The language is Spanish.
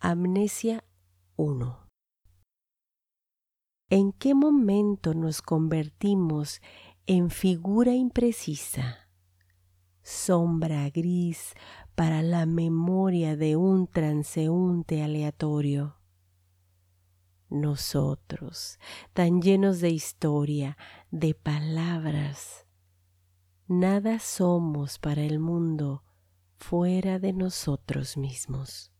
Amnesia 1 ¿En qué momento nos convertimos en figura imprecisa, sombra gris para la memoria de un transeúnte aleatorio? Nosotros, tan llenos de historia, de palabras, nada somos para el mundo fuera de nosotros mismos.